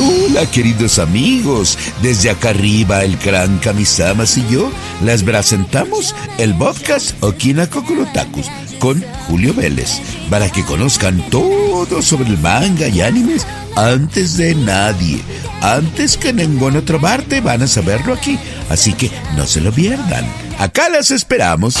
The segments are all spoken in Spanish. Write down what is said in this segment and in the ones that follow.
Hola queridos amigos, desde acá arriba el gran Kamisamas y yo les presentamos el podcast Okina Kokorotakus con Julio Vélez para que conozcan todo sobre el manga y animes antes de nadie, antes que en ninguna otra parte van a saberlo aquí, así que no se lo pierdan. Acá las esperamos.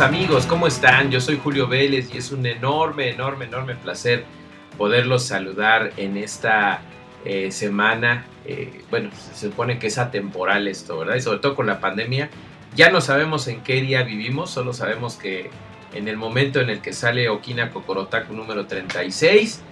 Amigos, ¿cómo están? Yo soy Julio Vélez y es un enorme, enorme, enorme placer poderlos saludar en esta eh, semana. Eh, bueno, se supone que es atemporal esto, ¿verdad? Y sobre todo con la pandemia, ya no sabemos en qué día vivimos, solo sabemos que en el momento en el que sale Okina Kokorotaku número 36,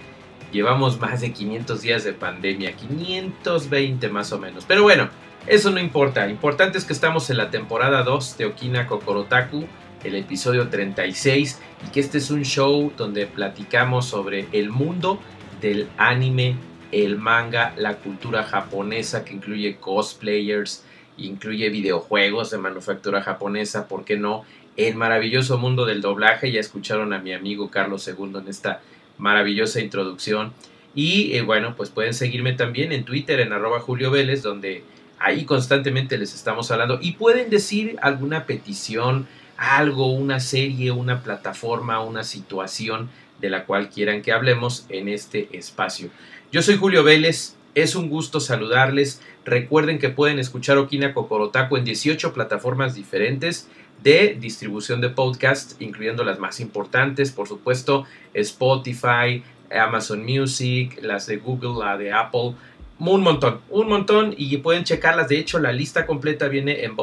llevamos más de 500 días de pandemia, 520 más o menos. Pero bueno, eso no importa, importante es que estamos en la temporada 2 de Okina Kokorotaku el episodio 36 y que este es un show donde platicamos sobre el mundo del anime, el manga, la cultura japonesa que incluye cosplayers, incluye videojuegos de manufactura japonesa, ¿por qué no? El maravilloso mundo del doblaje, ya escucharon a mi amigo Carlos II en esta maravillosa introducción. Y eh, bueno, pues pueden seguirme también en Twitter en arroba Julio Vélez, donde ahí constantemente les estamos hablando. Y pueden decir alguna petición, algo, una serie, una plataforma, una situación de la cual quieran que hablemos en este espacio. Yo soy Julio Vélez, es un gusto saludarles. Recuerden que pueden escuchar Okina Kokorotaku en 18 plataformas diferentes de distribución de podcast, incluyendo las más importantes, por supuesto, Spotify, Amazon Music, las de Google, la de Apple, un montón, un montón y pueden checarlas. De hecho, la lista completa viene en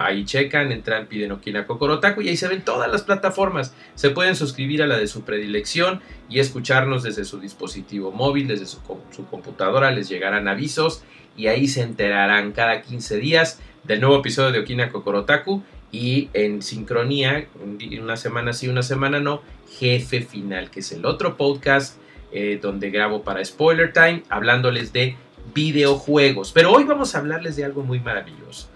Ahí checan, entran, piden Okina Kokorotaku y ahí se ven todas las plataformas. Se pueden suscribir a la de su predilección y escucharnos desde su dispositivo móvil, desde su, computadora, les llegarán avisos y ahí se enterarán cada 15 días del nuevo episodio de Okina Kokorotaku y en sincronía, una semana sí, una semana no, Jefe Final, que es el otro podcast eh, donde grabo para Spoiler Time, hablándoles de videojuegos. Pero hoy vamos a hablarles de algo muy maravilloso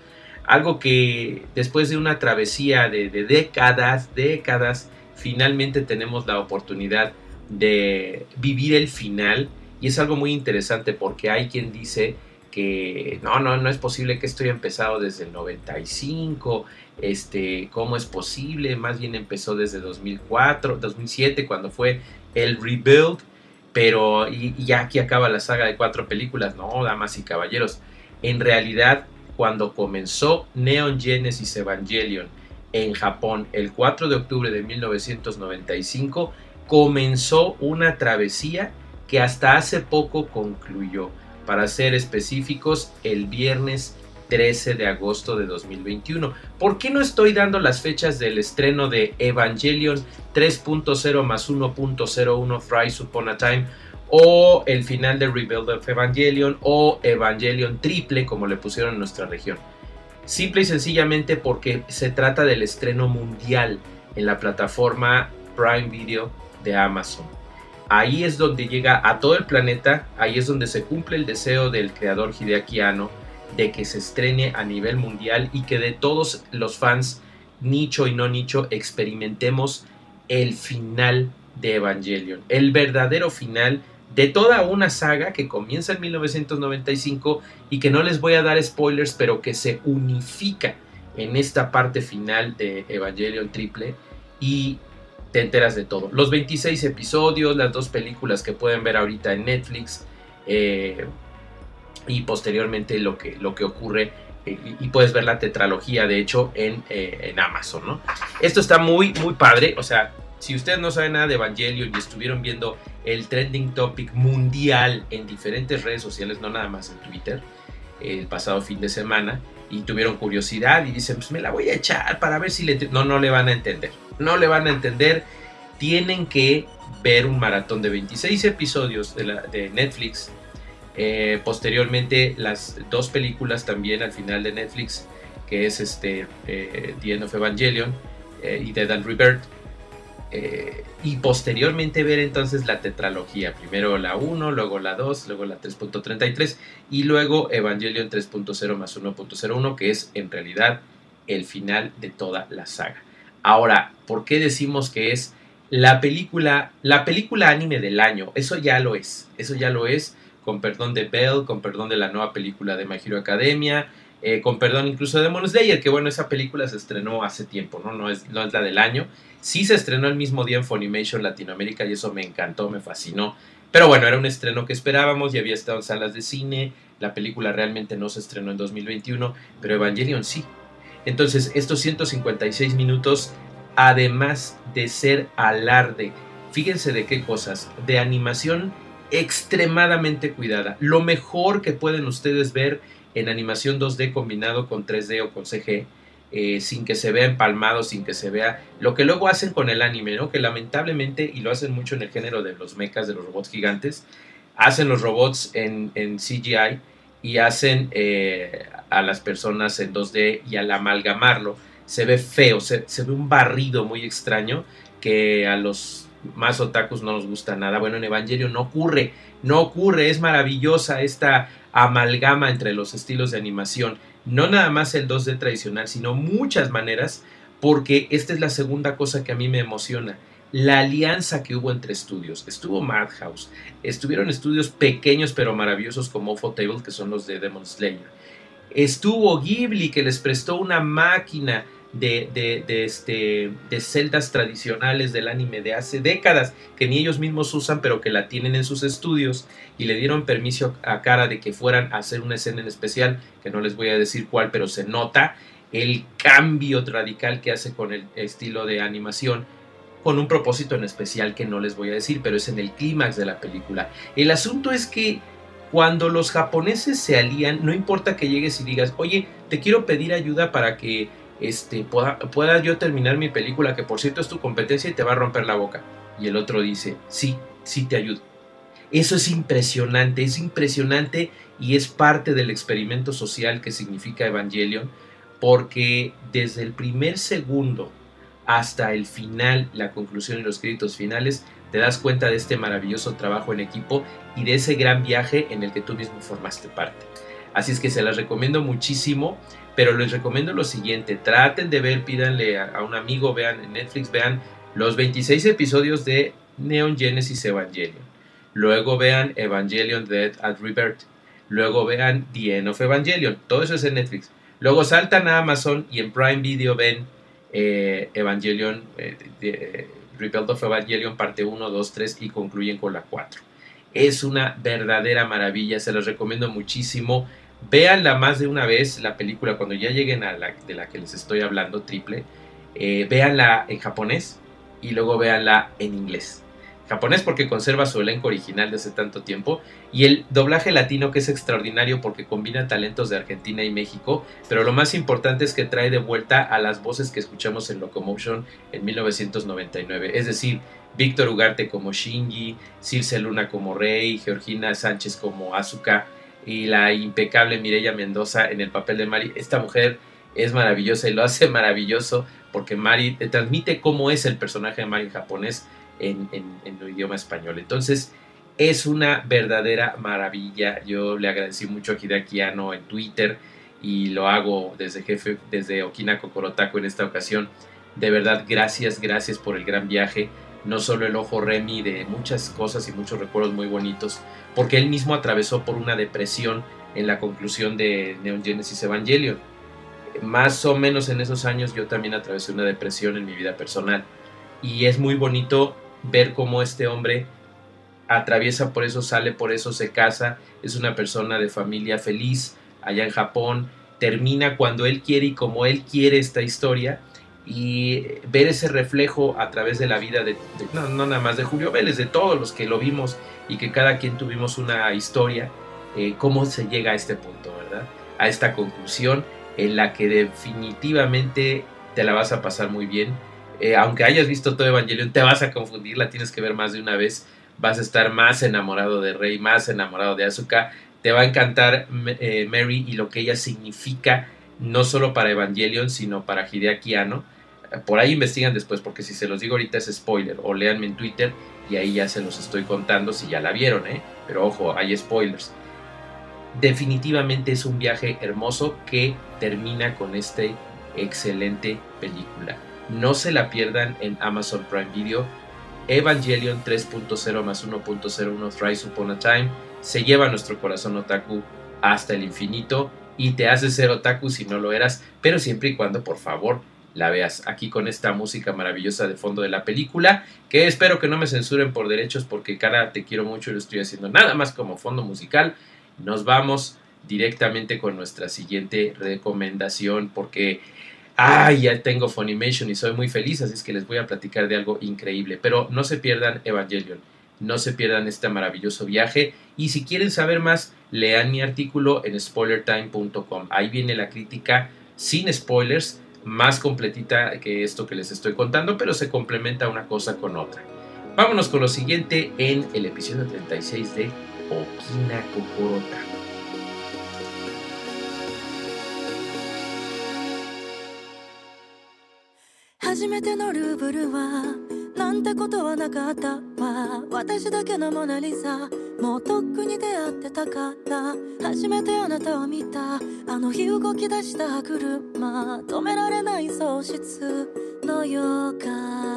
algo que después de una travesía de, décadas, décadas, finalmente tenemos la oportunidad de vivir el final. Y es algo muy interesante porque hay quien dice que no, no, no es posible que esto haya empezado desde el 95, este, ¿cómo es posible? Más bien empezó desde 2004, 2007 cuando fue el rebuild, pero y ya aquí acaba la saga de cuatro películas, no, damas y caballeros, en realidad cuando comenzó Neon Genesis Evangelion en Japón el 4 de octubre de 1995, comenzó una travesía que hasta hace poco concluyó. Para ser específicos, el viernes 13 de agosto de 2021. ¿Por qué no estoy dando las fechas del estreno de Evangelion 3.0 más 1.01 Fry Upon a Time? O el final de Rebuild of Evangelion o Evangelion triple como le pusieron en nuestra región. Simple y sencillamente porque se trata del estreno mundial en la plataforma Prime Video de Amazon. Ahí es donde llega a todo el planeta, ahí es donde se cumple el deseo del creador Hideaki Anno de que se estrene a nivel mundial y que de todos los fans, nicho y no nicho, experimentemos el final de Evangelion, el verdadero final de toda una saga que comienza en 1995 y que no les voy a dar spoilers, pero que se unifica en esta parte final de Evangelion Triple y te enteras de todo. Los 26 episodios, las dos películas que pueden ver ahorita en Netflix eh, y posteriormente lo que, lo que ocurre eh, y, puedes ver la tetralogía de hecho en, eh, en Amazon. ¿no? Esto está muy, muy padre, o sea, si ustedes no saben nada de Evangelion y estuvieron viendo el trending topic mundial en diferentes redes sociales, no nada más en Twitter, el pasado fin de semana, y tuvieron curiosidad y dicen, pues me la voy a echar para ver si le... No, no le van a entender. No le van a entender. Tienen que ver un maratón de 26 episodios de Netflix. Eh, posteriormente las dos películas también al final de Netflix, que es este eh, The End of Evangelion eh, y Dead and Rebirth eh, y posteriormente ver entonces la tetralogía, primero la 1, luego la 2, luego la 3.33 y luego Evangelion 3.0 más 1.01 que es en realidad el final de toda la saga. Ahora, ¿por qué decimos que es la película, la película anime del año? Eso ya lo es, eso ya lo es, con perdón de Bell, con perdón de la nueva película de My Academia, eh, con perdón incluso de Demon Slayer, que bueno, esa película se estrenó hace tiempo, ¿no? No es, no es la del año. Sí se estrenó el mismo día en Funimation Latinoamérica y eso me encantó, me fascinó. Pero bueno, era un estreno que esperábamos y había estado en salas de cine. La película realmente no se estrenó en 2021, pero Evangelion sí. Entonces, estos 156 minutos, además de ser alarde, fíjense de qué cosas, de animación extremadamente cuidada. Lo mejor que pueden ustedes ver en animación 2D combinado con 3D o con CG, eh, sin que se vea empalmado, sin que se vea lo que luego hacen con el anime, ¿no? Que lamentablemente, y lo hacen mucho en el género de los mechas, de los robots gigantes, hacen los robots en, CGI y hacen eh, a las personas en 2D y al amalgamarlo se ve feo, se, se ve un barrido muy extraño que a los más otakus no nos gusta nada. Bueno, en Evangelio no ocurre, no ocurre, es maravillosa esta amalgama entre los estilos de animación, no nada más el 2D tradicional, sino muchas maneras, porque esta es la segunda cosa que a mí me emociona. La alianza que hubo entre estudios. Estuvo Madhouse, estuvieron estudios pequeños pero maravillosos como Table, que son los de Demon Slayer. Estuvo Ghibli, que les prestó una máquina de, este, de celdas tradicionales del anime de hace décadas que ni ellos mismos usan pero que la tienen en sus estudios y le dieron permiso a cara de que fueran a hacer una escena en especial que no les voy a decir cuál pero se nota el cambio radical que hace con el estilo de animación con un propósito en especial que no les voy a decir pero es en el clímax de la película. El asunto es que cuando los japoneses se alían, no importa que llegues y digas, oye, te quiero pedir ayuda para que este, pueda, yo terminar mi película, que por cierto es tu competencia y te va a romper la boca. Y el otro dice, sí, sí te ayudo. Eso es impresionante, es impresionante y es parte del experimento social que significa Evangelion, porque desde el primer segundo hasta el final, la conclusión y los créditos finales, te das cuenta de este maravilloso trabajo en equipo y de ese gran viaje en el que tú mismo formaste parte. Así es que se las recomiendo muchísimo. Pero les recomiendo lo siguiente, traten de ver, pídanle a, un amigo, vean en Netflix, vean los 26 episodios de Neon Genesis Evangelion. Luego vean Evangelion Dead at Rebirth. Luego vean The End of Evangelion. Todo eso es en Netflix. Luego saltan a Amazon y en Prime Video ven eh, Evangelion, eh, Rebuild of Evangelion parte 1, 2, 3 y concluyen con la 4. Es una verdadera maravilla, se los recomiendo muchísimo. Véanla más de una vez, la película, cuando ya lleguen a la de la que les estoy hablando, triple. Eh, véanla en japonés y luego véanla en inglés. Japonés porque conserva su elenco original de hace tanto tiempo y el doblaje latino que es extraordinario porque combina talentos de Argentina y México, pero lo más importante es que trae de vuelta a las voces que escuchamos en Locomotion en 1999, es decir, Víctor Ugarte como Shinji, Circe Luna como Rey, Georgina Sánchez como Asuka, y la impecable Mireya Mendoza en el papel de Mari. Esta mujer es maravillosa y lo hace maravilloso porque Mari te transmite cómo es el personaje de Mari en japonés en, el idioma español. Entonces, es una verdadera maravilla. Yo le agradecí mucho a Hideaki en Twitter y lo hago desde jefe, desde Okina Kokorotaku en esta ocasión. De verdad, gracias, gracias por el gran viaje no solo el ojo Remy de muchas cosas y muchos recuerdos muy bonitos, porque él mismo atravesó por una depresión en la conclusión de Neon Genesis Evangelion. Más o menos en esos años yo también atravesé una depresión en mi vida personal y es muy bonito ver cómo este hombre atraviesa por eso, sale por eso, se casa, es una persona de familia feliz allá en Japón, termina cuando él quiere y como él quiere esta historia y ver ese reflejo a través de la vida de, no, nada más de Julio Vélez, de todos los que lo vimos y que cada quien tuvimos una historia, eh, cómo se llega a este punto, ¿verdad? A esta conclusión en la que definitivamente te la vas a pasar muy bien. Eh, aunque hayas visto todo Evangelion, te vas a confundir, la tienes que ver más de una vez. Vas a estar más enamorado de Rey, más enamorado de Asuka. Te va a encantar eh, Mary y lo que ella significa, no solo para Evangelion, sino para Hideaki Anno por ahí investigan después, porque si se los digo ahorita es spoiler, o leanme en Twitter y ahí ya se los estoy contando si ya la vieron, ¿eh? Pero ojo, hay spoilers. Definitivamente es un viaje hermoso que termina con esta excelente película. No se la pierdan en Amazon Prime Video. Evangelion 3.0 más 1.01 Thrice Upon a Time se lleva nuestro corazón otaku hasta el infinito y te hace ser otaku si no lo eras, pero siempre y cuando por favor la veas aquí con esta música maravillosa de fondo de la película, que espero que no me censuren por derechos porque cara te quiero mucho y lo estoy haciendo nada más como fondo musical. Nos vamos directamente con nuestra siguiente recomendación porque ay, ya tengo Funimation y soy muy feliz, así es que les voy a platicar de algo increíble, pero no se pierdan Evangelion. No se pierdan este maravilloso viaje y si quieren saber más, lean mi artículo en spoilertime.com. Ahí viene la crítica sin spoilers más completita que esto que les estoy contando, pero se complementa una cosa con otra. Vámonos con lo siguiente en el episodio 36 de Okina Kokorota. なんてことはなかったわ。私だけのモナリザ。もうとっくに出会ってたから。初めてあなたを見た。あの日動き出した車。止められない喪失の予感。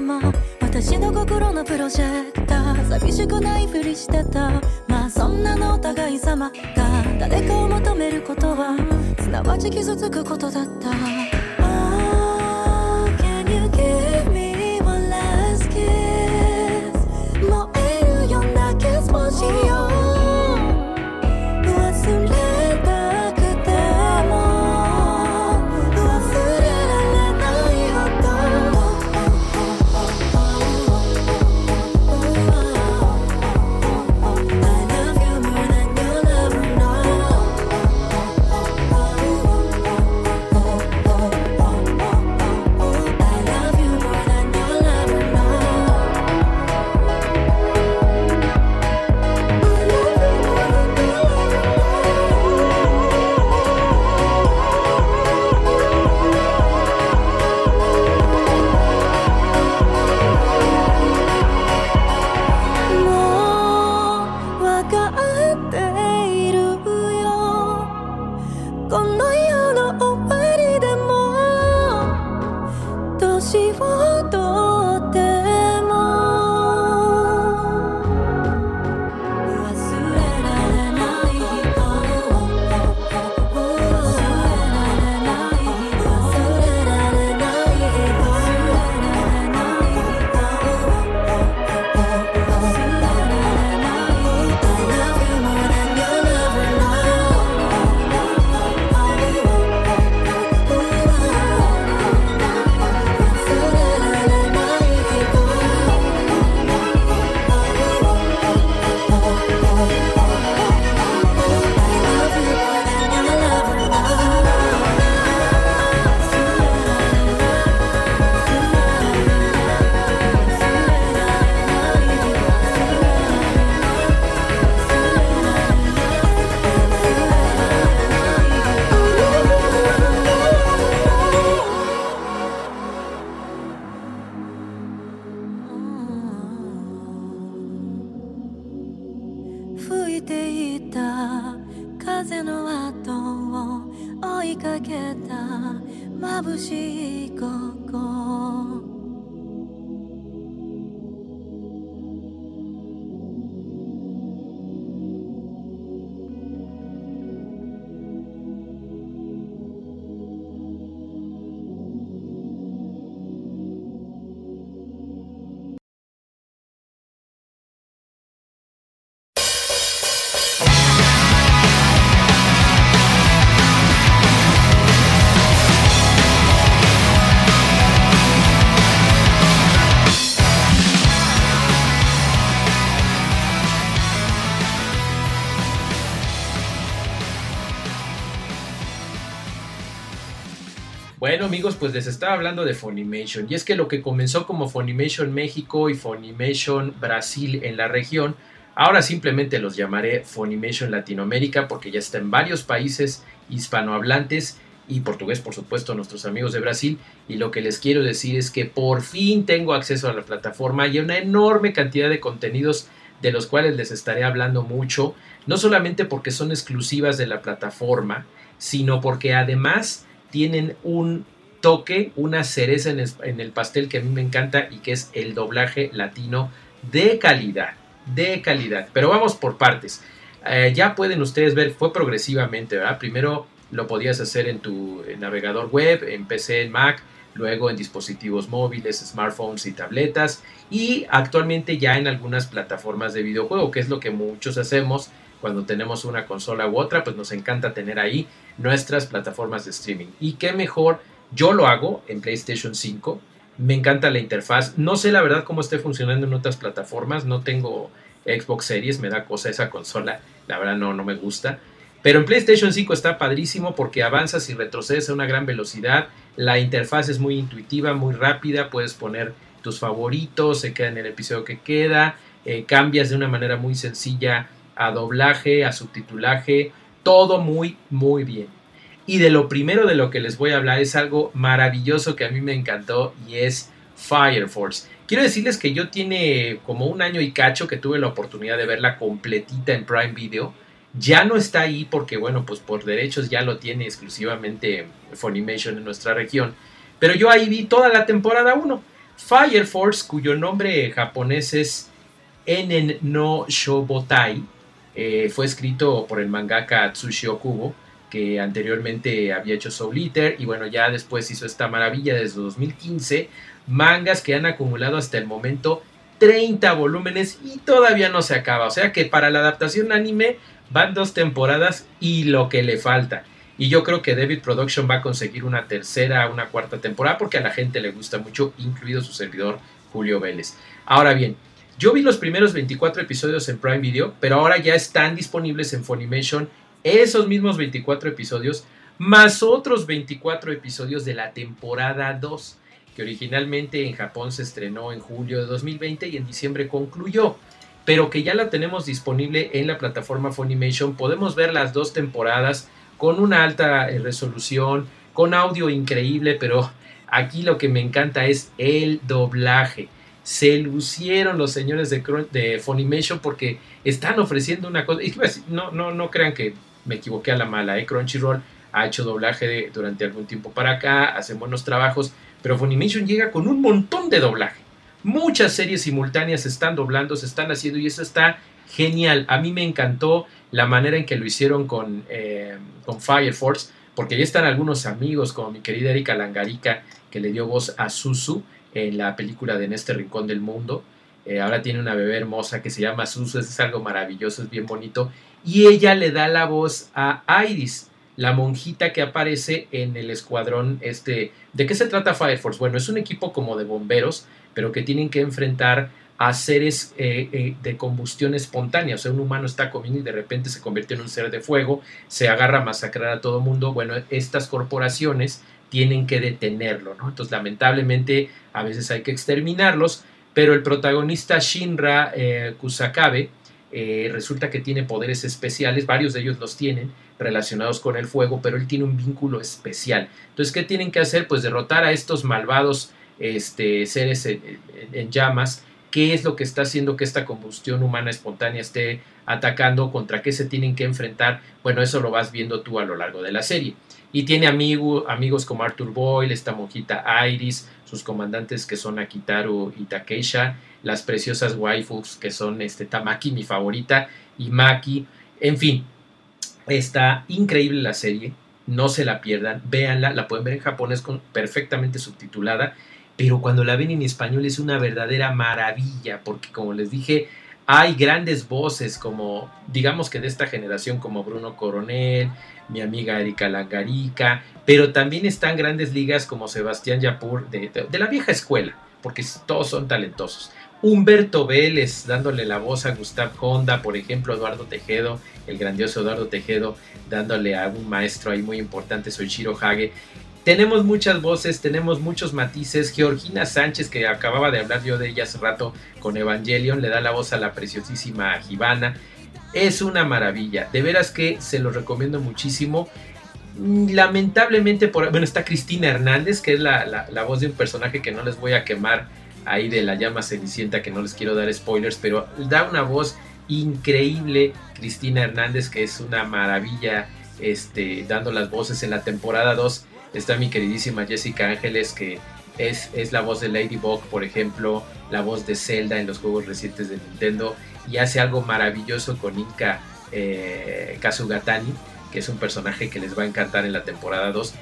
まま私の心のプロジェクター。寂しくないふりしてた。まあそんなのお互い様が。誰かを求めることは。すなわち傷つくことだった。Bueno amigos, pues les estaba hablando de Funimation y es que lo que comenzó como Funimation México y Funimation Brasil en la región, ahora simplemente los llamaré Funimation Latinoamérica porque ya está en varios países hispanohablantes y portugués por supuesto nuestros amigos de Brasil y lo que les quiero decir es que por fin tengo acceso a la plataforma y una enorme cantidad de contenidos de los cuales les estaré hablando mucho, no solamente porque son exclusivas de la plataforma, sino porque además tienen un toque, una cereza en el, pastel que a mí me encanta y que es el doblaje latino de calidad, de calidad. Pero vamos por partes. Eh, ya pueden ustedes ver, fue progresivamente, ¿verdad? Primero lo podías hacer en tu navegador web, en PC, en Mac, luego en dispositivos móviles, smartphones y tabletas y actualmente ya en algunas plataformas de videojuego, que es lo que muchos hacemos cuando tenemos una consola u otra, pues nos encanta tener ahí nuestras plataformas de streaming. Y qué mejor, yo lo hago en PlayStation 5, me encanta la interfaz, no sé la verdad cómo esté funcionando en otras plataformas, no tengo Xbox Series, me da cosa esa consola, la verdad no, no me gusta. Pero en PlayStation 5 está padrísimo porque avanzas y retrocedes a una gran velocidad. La interfaz es muy intuitiva, muy rápida. Puedes poner tus favoritos, se queda en el episodio que queda. Eh, cambias de una manera muy sencilla a doblaje, a subtitulaje, todo muy, muy bien. Y de lo primero de lo que les voy a hablar es algo maravilloso que a mí me encantó y es Fire Force. Quiero decirles que yo tiene como un año y cacho que tuve la oportunidad de verla completita en Prime Video. Ya no está ahí porque, bueno, pues por derechos ya lo tiene exclusivamente Funimation en nuestra región. Pero yo ahí vi toda la temporada 1. Fire Force, cuyo nombre japonés es Enen no Shobotai, eh, fue escrito por el mangaka Tsushi Okubo, que anteriormente había hecho Soul Eater y bueno, ya después hizo esta maravilla desde 2015, mangas que han acumulado hasta el momento 30 volúmenes y todavía no se acaba, o sea que para la adaptación anime van dos temporadas y lo que le falta. Y yo creo que David Production va a conseguir una tercera, una cuarta temporada porque a la gente le gusta mucho, incluido su servidor Julio Vélez. Ahora bien, yo vi los primeros 24 episodios en Prime Video, pero ahora ya están disponibles en Funimation esos mismos 24 episodios, más otros 24 episodios de la temporada 2, que originalmente en Japón se estrenó en julio de 2020 y en diciembre concluyó, pero que ya la tenemos disponible en la plataforma Funimation. Podemos ver las dos temporadas con una alta eh, resolución, con audio increíble, pero aquí lo que me encanta es el doblaje se lucieron los señores de, de Funimation porque están ofreciendo una cosa. no, no, no crean que me equivoqué a la mala. ¿eh? Crunchyroll ha hecho doblaje durante algún tiempo para acá, hacen buenos trabajos, pero Funimation llega con un montón de doblaje. Muchas series simultáneas se están doblando, se están haciendo y eso está genial. A mí me encantó la manera en que lo hicieron con, eh, con Fire Force, porque ya están algunos amigos como mi querida Erika Langarica, que le dio voz a Susu en la película de En este rincón del mundo. Eh, ahora tiene una bebé hermosa que se llama Susu, es algo maravilloso, es bien bonito. Y ella le da la voz a Iris, la monjita que aparece en el escuadrón este. ¿De qué se trata Fire Force? Bueno, es un equipo como de bomberos, pero que tienen que enfrentar a seres eh, eh, de combustión espontánea. O sea, un humano está comiendo y de repente se convierte en un ser de fuego, se agarra a masacrar a todo mundo. Bueno, estas corporaciones tienen que detenerlo, ¿no? Entonces, lamentablemente, a veces hay que exterminarlos, pero el protagonista Shinra eh, Kusakabe eh, resulta que tiene poderes especiales, varios de ellos los tienen relacionados con el fuego, pero él tiene un vínculo especial. Entonces, ¿qué tienen que hacer? Pues derrotar a estos malvados este, seres en, llamas qué es lo que está haciendo que esta combustión humana espontánea esté atacando, contra qué se tienen que enfrentar, bueno, eso lo vas viendo tú a lo largo de la serie. Y tiene amigos como Arthur Boyle, esta monjita Iris, sus comandantes que son Akitaru y Takeisha, las preciosas waifus que son este, Tamaki, mi favorita, y Maki. En fin, está increíble la serie, no se la pierdan, véanla, la pueden ver en japonés con, perfectamente subtitulada, pero cuando la ven en español es una verdadera maravilla, porque como les dije, hay grandes voces como, digamos que de esta generación como Bruno Coronel, mi amiga Erika Langarica, pero también están grandes ligas como Sebastián Yapur de, la vieja escuela, porque todos son talentosos. Humberto Vélez dándole la voz a Gustav Honda, por ejemplo, Eduardo Tejedo, el grandioso Eduardo Tejedo, dándole a un maestro ahí muy importante, Soichiro Hage. Tenemos muchas voces, tenemos muchos matices. Georgina Sánchez, que acababa de hablar yo de ella hace rato con Evangelion, le da la voz a la preciosísima Givana. Es una maravilla, de veras que se lo recomiendo muchísimo. Lamentablemente, por, bueno, está Cristina Hernández, que es la, la voz de un personaje que no les voy a quemar ahí de la llama cenicienta, que no les quiero dar spoilers, pero da una voz increíble Cristina Hernández, que es una maravilla este, dando las voces en la temporada 2. Está mi queridísima Jessica Ángeles, que es, es, la voz de Ladybug, por ejemplo, la voz de Zelda en los juegos recientes de Nintendo, y hace algo maravilloso con Inka eh, Kazugatani, que es un personaje que les va a encantar en la temporada 2.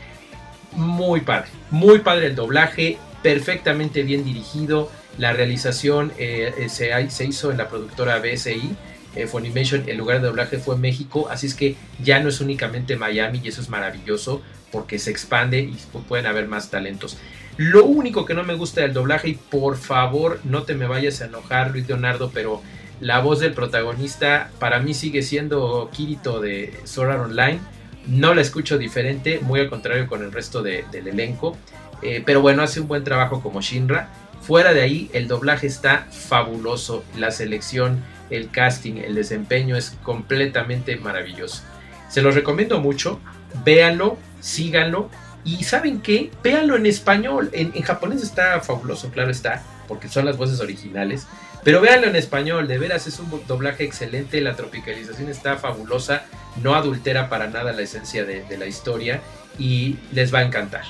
Muy padre, muy padre el doblaje, perfectamente bien dirigido. La realización eh, eh, se, se, hizo en la productora BSI. Eh, Funimation, el lugar de doblaje fue México, así es que ya no es únicamente Miami y eso es maravilloso porque se expande y pueden haber más talentos. Lo único que no me gusta del doblaje, y por favor no te me vayas a enojar Luis Leonardo, pero la voz del protagonista para mí sigue siendo Kirito de Sword Online. No la escucho diferente, muy al contrario con el resto del elenco. Eh, pero bueno, hace un buen trabajo como Shinra. Fuera de ahí, el doblaje está fabuloso. La selección, el casting, el desempeño es completamente maravilloso. Se los recomiendo mucho. Véanlo, síganlo. Y ¿saben qué? Véanlo en español. En, en japonés está fabuloso, claro está, porque son las voces originales. Pero véanlo en español, de veras es un doblaje excelente, la tropicalización está fabulosa, no adultera para nada la esencia de, de la historia y les va a encantar.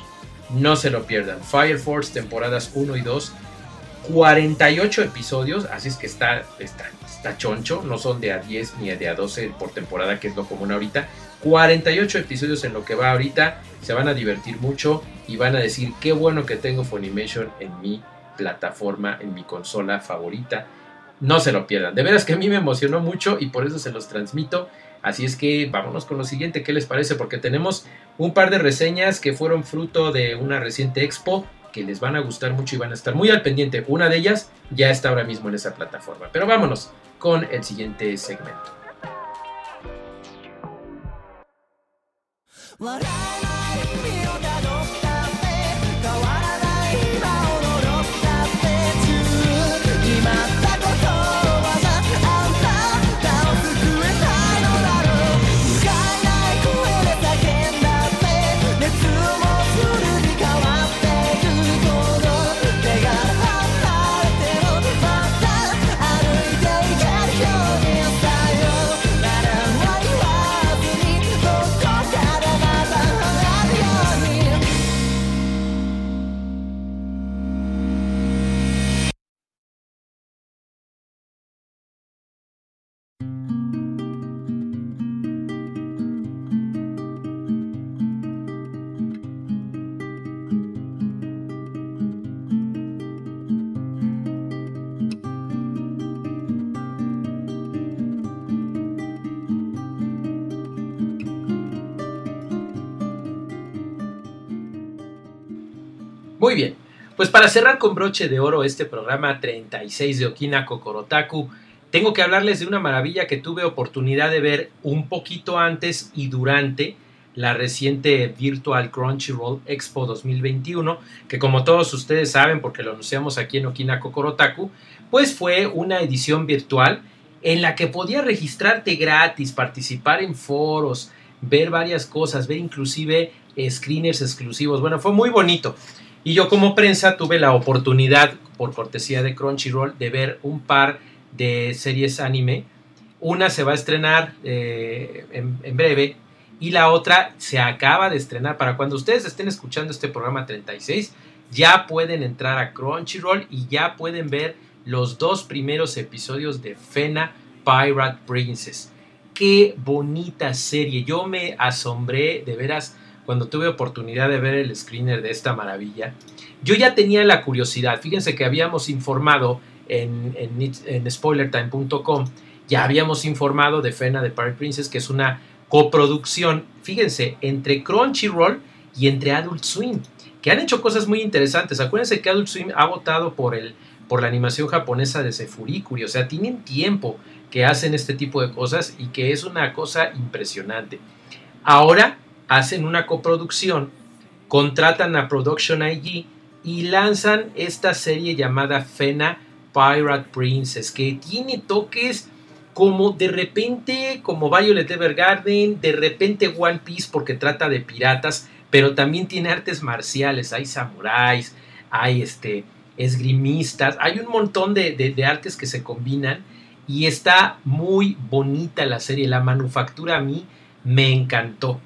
No se lo pierdan. Fire Force temporadas 1 y 2. 48 episodios, así es que está, está, está choncho, no son de a 10 ni de a 12 por temporada, que es lo común ahorita. 48 episodios en lo que va ahorita, se van a divertir mucho y van a decir qué bueno que tengo Funimation en mi plataforma, en mi consola favorita. No se lo pierdan, de veras que a mí me emocionó mucho y por eso se los transmito. Así es que vámonos con lo siguiente, ¿qué les parece? Porque tenemos un par de reseñas que fueron fruto de una reciente expo que les van a gustar mucho y van a estar muy al pendiente. Una de ellas ya está ahora mismo en esa plataforma. Pero vámonos con el siguiente segmento. 笑えない未来 Muy bien, pues para cerrar con broche de oro este programa 36 de Okina Kokorotaku, tengo que hablarles de una maravilla que tuve oportunidad de ver un poquito antes y durante la reciente Virtual Crunchyroll Expo 2021, que como todos ustedes saben, porque lo anunciamos aquí en Okina Kokorotaku, pues fue una edición virtual en la que podías registrarte gratis, participar en foros, ver varias cosas, ver inclusive screeners exclusivos. Bueno, fue muy bonito. Y yo como prensa tuve la oportunidad por cortesía de Crunchyroll, de ver un par de series anime. Una se va a estrenar eh, en, breve y la otra se acaba de estrenar. Para cuando ustedes estén escuchando este programa 36, ya pueden entrar a Crunchyroll y ya pueden ver los dos primeros episodios de Fena Pirate Princess. Qué bonita serie. Yo me asombré de veras cuando tuve oportunidad de ver el screener de esta maravilla. Yo ya tenía la curiosidad. Fíjense que habíamos informado en, en, spoilertime.com, ya habíamos informado de Fena de Pirate Princess, que es una coproducción, fíjense, entre Crunchyroll y entre Adult Swim, que han hecho cosas muy interesantes. Acuérdense que Adult Swim ha votado por, el, por la animación japonesa de Sefurikuri, o sea, tienen tiempo que hacen este tipo de cosas y que es una cosa impresionante. Ahora hacen una coproducción, contratan a Production IG y lanzan esta serie llamada Fena Pirate Princess, que tiene toques como de repente, como Violet Evergarden, de repente One Piece porque trata de piratas, pero también tiene artes marciales, hay samuráis, hay este, esgrimistas, hay un montón de, artes que se combinan y está muy bonita la serie, la manufactura a mí me encantó.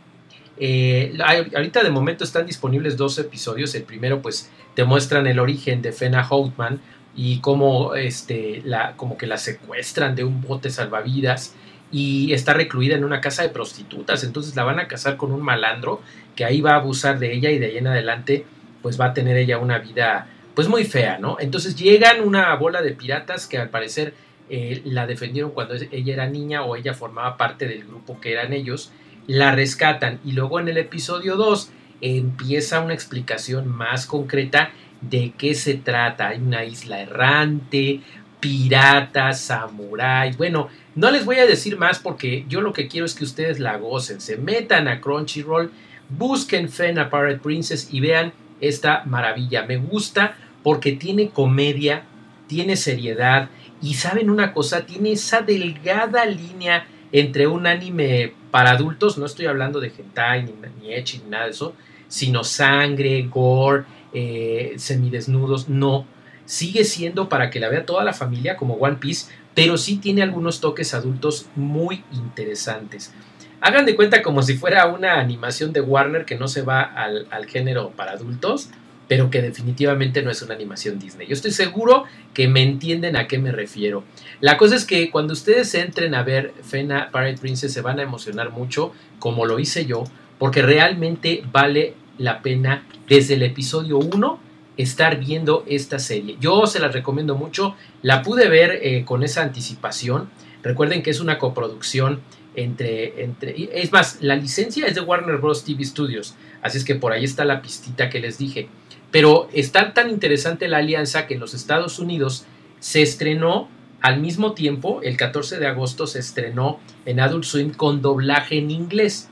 Eh, ahorita de momento están disponibles dos episodios, el primero pues te muestran el origen de Fena Houtman, y cómo este, la, como que la secuestran de un bote salvavidas y está recluida en una casa de prostitutas, entonces la van a casar con un malandro que ahí va a abusar de ella y de ahí en adelante pues va a tener ella una vida pues muy fea, ¿no? Entonces llegan una bola de piratas que al parecer eh, la defendieron cuando ella era niña o ella formaba parte del grupo que eran ellos, la rescatan y luego en el episodio 2 empieza una explicación más concreta de qué se trata. Hay una isla errante, piratas, samuráis. Bueno, no les voy a decir más porque yo lo que quiero es que ustedes la gocen. Se metan a Crunchyroll, busquen Fena Pirate Princess y vean esta maravilla. Me gusta porque tiene comedia, tiene seriedad y saben una cosa, tiene esa delgada línea entre un anime para adultos, no estoy hablando de hentai ni, ni echi ni nada de eso, sino sangre, gore, eh, semidesnudos, no. Sigue siendo para que la vea toda la familia como One Piece, pero sí tiene algunos toques adultos muy interesantes. Hagan de cuenta como si fuera una animación de Warner que no se va al, género para adultos, pero que definitivamente no es una animación Disney. Yo estoy seguro que me entienden a qué me refiero. La cosa es que cuando ustedes entren a ver Fena Pirate Princess se van a emocionar mucho, como lo hice yo, porque realmente vale la pena desde el episodio 1 estar viendo esta serie. Yo se la recomiendo mucho, la pude ver eh, con esa anticipación. Recuerden que es una coproducción entre, entre... Es más, la licencia es de Warner Bros. TV Studios, así es que por ahí está la pistita que les dije. Pero está tan interesante la alianza que en los Estados Unidos se estrenó al mismo tiempo, el 14 de agosto se estrenó en Adult Swim con doblaje en inglés.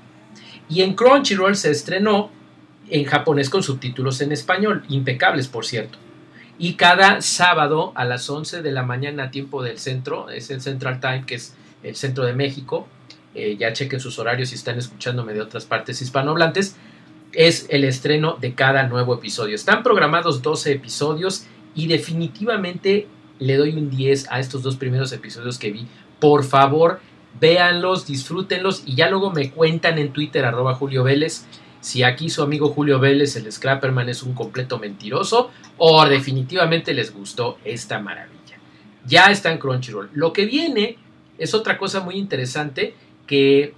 Y en Crunchyroll se estrenó en japonés con subtítulos en español, impecables por cierto. Y cada sábado a las 11 de la mañana, tiempo del centro, es el Central Time, que es el centro de México, eh, ya chequen sus horarios si están escuchándome de otras partes hispanohablantes, es el estreno de cada nuevo episodio. Están programados 12 episodios y definitivamente le doy un 10 a estos dos primeros episodios que vi. Por favor, véanlos, disfrútenlos y ya luego me cuentan en Twitter arroba Julio Vélez si aquí su amigo Julio Vélez, el Scrapperman, es un completo mentiroso o definitivamente les gustó esta maravilla. Ya está en Crunchyroll. Lo que viene es otra cosa muy interesante que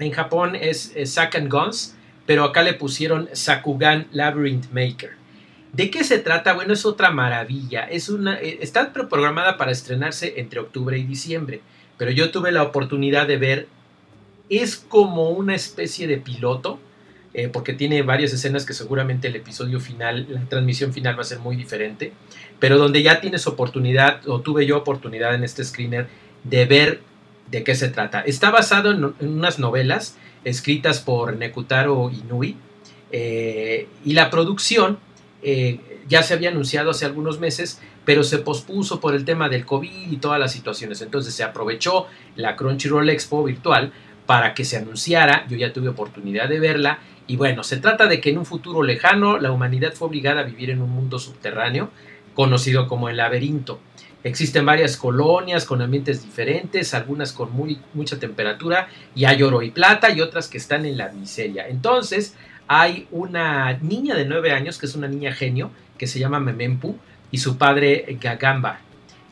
en Japón es, Sakan Guns, pero acá le pusieron Sakugan Labyrinth Maker. ¿De qué se trata? Bueno, es otra maravilla. Es una, eh, está programada para estrenarse entre octubre y diciembre, pero yo tuve la oportunidad de ver. Es como una especie de piloto eh, porque tiene varias escenas que seguramente el episodio final, la transmisión final va a ser muy diferente, pero donde ya tienes oportunidad, o tuve yo oportunidad en este screener, de ver de qué se trata. Está basado en, unas novelas escritas por Nekutaro Inui, eh, y la producción eh, ya se había anunciado hace algunos meses, pero se pospuso por el tema del COVID y todas las situaciones. Entonces se aprovechó la Crunchyroll Expo virtual para que se anunciara. Yo ya tuve oportunidad de verla y bueno, se trata de que en un futuro lejano la humanidad fue obligada a vivir en un mundo subterráneo conocido como el laberinto. Existen varias colonias con ambientes diferentes, algunas con muy, mucha temperatura, y hay oro y plata, y otras que están en la miseria. Entonces, hay una niña de 9 años, que es una niña genio, que se llama Memempu, y su padre Gagamba.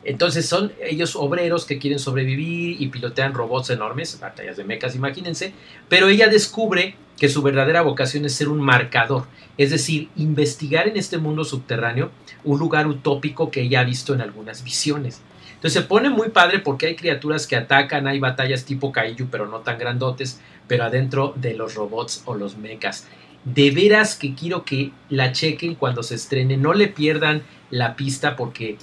Entonces son ellos obreros que quieren sobrevivir y pilotean robots enormes, batallas de mecas, imagínense, pero ella descubre que su verdadera vocación es ser un marcador, es decir, investigar en este mundo subterráneo un lugar utópico que ella ha visto en algunas visiones. Entonces se pone muy padre porque hay criaturas que atacan, hay batallas tipo Kaiju, pero no tan grandotes, pero adentro de los robots o los mechas. De veras que quiero que la chequen cuando se estrene, no le pierdan la pista porque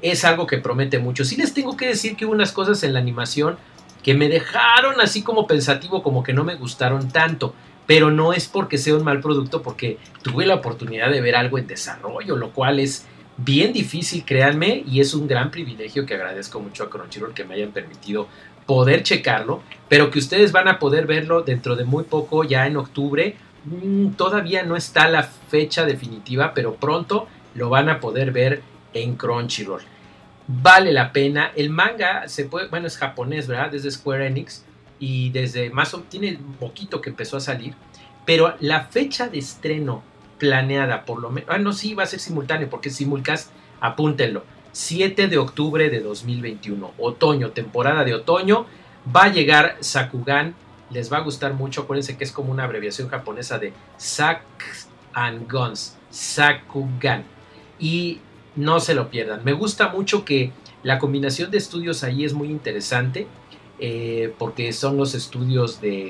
es algo que promete mucho. Sí les tengo que decir que hubo unas cosas en la animación que me dejaron así como pensativo, como que no me gustaron tanto pero no es porque sea un mal producto, porque tuve la oportunidad de ver algo en desarrollo, lo cual es bien difícil, créanme, y es un gran privilegio que agradezco mucho a Crunchyroll que me hayan permitido poder checarlo, pero que ustedes van a poder verlo dentro de muy poco, ya en octubre. Mm, todavía no está la fecha definitiva, pero pronto lo van a poder ver en Crunchyroll. Vale la pena. El manga se puede, bueno, es japonés, ¿verdad? Desde Square Enix y desde más o tiene poquito que empezó a salir, pero la fecha de estreno planeada por lo menos, ah no, sí, va a ser simultáneo porque es simulcast, apúntenlo, 7 de octubre de 2021, otoño, temporada de otoño, va a llegar Sakugan, les va a gustar mucho, acuérdense que es como una abreviación japonesa de Sak and Guns, Sakugan, y no se lo pierdan, me gusta mucho que la combinación de estudios ahí es muy interesante, eh, porque son los estudios de...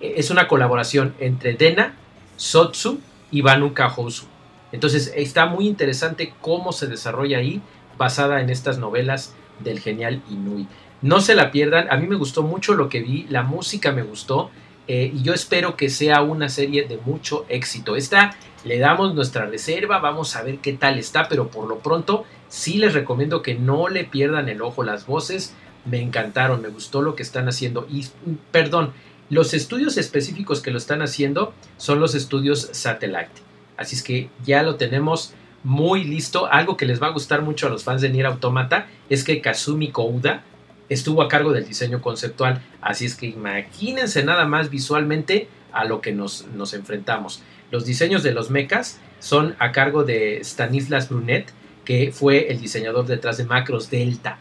Eh, es una colaboración entre Dena, Sotsu y Banu Kahosu. Entonces está muy interesante cómo se desarrolla ahí, basada en estas novelas del genial Inui. No se la pierdan, a mí me gustó mucho lo que vi, la música me gustó eh, y yo espero que sea una serie de mucho éxito. Esta le damos nuestra reserva, vamos a ver qué tal está, pero por lo pronto sí les recomiendo que no le pierdan el ojo las voces, me encantaron, me gustó lo que están haciendo. Y perdón, los estudios específicos que lo están haciendo son los estudios Satellite. Así es que ya lo tenemos muy listo. Algo que les va a gustar mucho a los fans de Nier Automata es que Kazumi Kouda estuvo a cargo del diseño conceptual. Así es que imagínense nada más visualmente a lo que nos, nos enfrentamos. Los diseños de los mechas son a cargo de Stanislas Brunet, que fue el diseñador detrás de Macros Delta.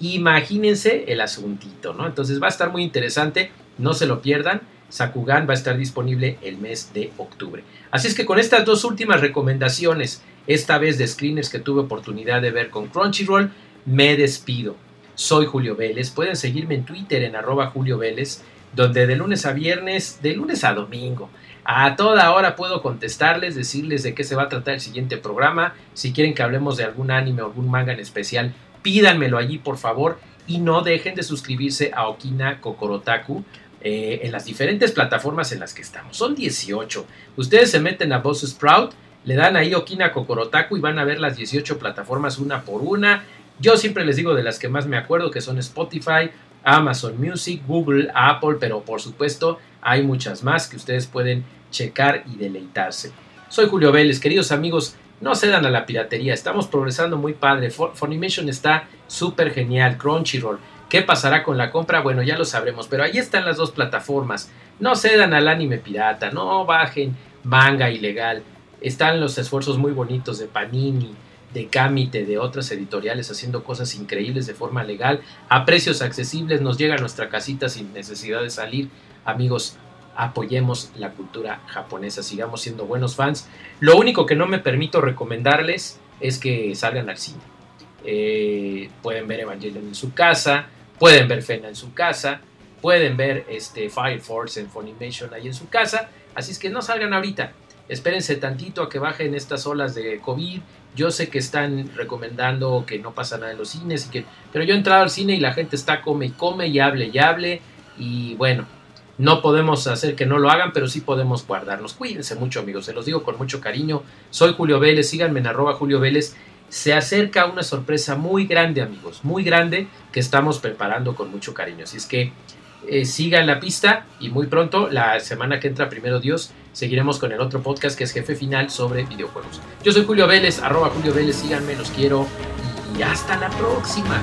Imagínense el asuntito, ¿no? Entonces va a estar muy interesante, no se lo pierdan. Sakugan va a estar disponible el mes de octubre. Así es que con estas dos últimas recomendaciones, esta vez de screeners que tuve oportunidad de ver con Crunchyroll, me despido. Soy Julio Vélez, pueden seguirme en Twitter en arroba Julio Vélez, donde de lunes a viernes, de lunes a domingo, a toda hora puedo contestarles, decirles de qué se va a tratar el siguiente programa, si quieren que hablemos de algún anime o algún manga en especial, pídanmelo allí por favor y no dejen de suscribirse a Okina Kokorotaku eh, en las diferentes plataformas en las que estamos. Son 18. Ustedes se meten a Boss Sprout, le dan ahí Okina Kokorotaku y van a ver las 18 plataformas una por una. Yo siempre les digo de las que más me acuerdo que son Spotify, Amazon Music, Google, Apple, pero por supuesto hay muchas más que ustedes pueden checar y deleitarse. Soy Julio Vélez, queridos amigos, no cedan a la piratería, estamos progresando muy padre. Funimation está súper genial, Crunchyroll. ¿Qué pasará con la compra? Bueno, ya lo sabremos, pero ahí están las dos plataformas. No cedan al anime pirata, no bajen manga ilegal. Están los esfuerzos muy bonitos de Panini, de Kamite, de otras editoriales haciendo cosas increíbles de forma legal, a precios accesibles, nos llega a nuestra casita sin necesidad de salir. Amigos, apoyemos la cultura japonesa, sigamos siendo buenos fans. Lo único que no me permito recomendarles es que salgan al cine. Eh, pueden ver Evangelion en su casa, pueden ver Fena en su casa, pueden ver este Fire Force en Funimation ahí en su casa, así es que no salgan ahorita. Espérense tantito a que bajen estas olas de COVID. Yo sé que están recomendando que no pasa nada en los cines, y que, pero yo he entrado al cine y la gente está come y come y hable y hable. Y bueno, no podemos hacer que no lo hagan, pero sí podemos guardarnos. Cuídense mucho, amigos. Se los digo con mucho cariño. Soy Julio Vélez. Síganme en arroba Julio Vélez. Se acerca una sorpresa muy grande, amigos. Muy grande que estamos preparando con mucho cariño. Así es que eh, siga en la pista y muy pronto, la semana que entra, primero Dios, seguiremos con el otro podcast que es Jefe Final sobre videojuegos. Yo soy Julio Vélez, arroba Julio Vélez, síganme, los quiero y hasta la próxima.